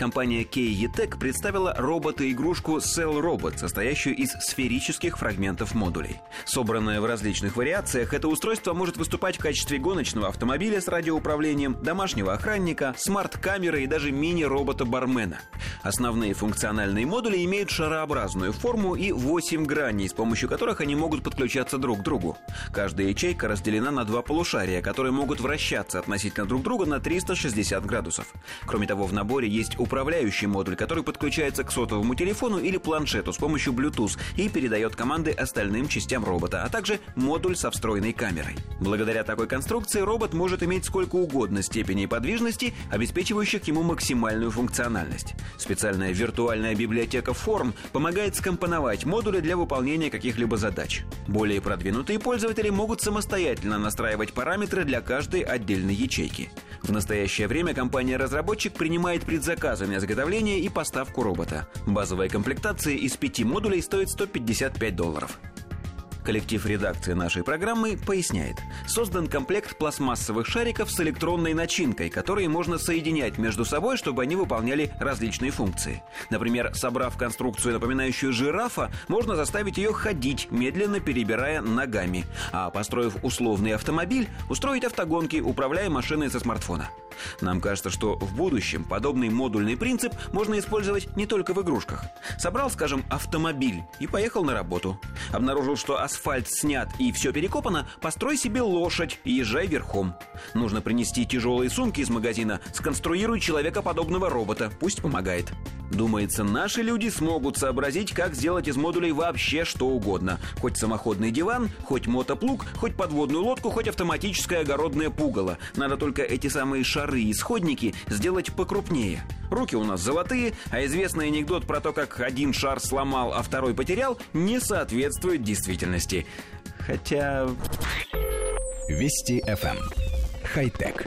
Компания KETEC представила робота-игрушку Cell Robot, состоящую из сферических фрагментов модулей. Собранное в различных вариациях, это устройство может выступать в качестве гоночного автомобиля с радиоуправлением, домашнего охранника, смарт-камеры и даже мини-робота-бармена. Основные функциональные модули имеют шарообразную форму и 8 граней, с помощью которых они могут подключаться друг к другу. Каждая ячейка разделена на два полушария, которые могут вращаться относительно друг друга на 360 градусов. Кроме того, в наборе есть управляющий модуль, который подключается к сотовому телефону или планшету с помощью Bluetooth и передает команды остальным частям робота, а также модуль со встроенной камерой. Благодаря такой конструкции робот может иметь сколько угодно степеней подвижности, обеспечивающих ему максимальную функциональность. Специальная виртуальная библиотека форм помогает скомпоновать модули для выполнения каких-либо задач. Более продвинутые пользователи могут самостоятельно настраивать параметры для каждой отдельной ячейки. В настоящее время компания-разработчик принимает предзаказы на изготовление и поставку робота. Базовая комплектация из пяти модулей стоит 155 долларов. Коллектив редакции нашей программы поясняет. Создан комплект пластмассовых шариков с электронной начинкой, которые можно соединять между собой, чтобы они выполняли различные функции. Например, собрав конструкцию, напоминающую жирафа, можно заставить ее ходить, медленно перебирая ногами. А построив условный автомобиль, устроить автогонки, управляя машиной со смартфона. Нам кажется, что в будущем подобный модульный принцип можно использовать не только в игрушках. Собрал, скажем, автомобиль и поехал на работу. Обнаружил, что асфальт снят и все перекопано, построй себе лошадь и езжай верхом. Нужно принести тяжелые сумки из магазина, сконструируй человекоподобного робота, пусть помогает. Думается, наши люди смогут сообразить, как сделать из модулей вообще что угодно. Хоть самоходный диван, хоть мотоплуг, хоть подводную лодку, хоть автоматическое огородное пугало. Надо только эти самые шары исходники сделать покрупнее. Руки у нас золотые, а известный анекдот про то, как один шар сломал, а второй потерял, не соответствует действительности. Хотя... Вести FM. Эм. Хай-тек.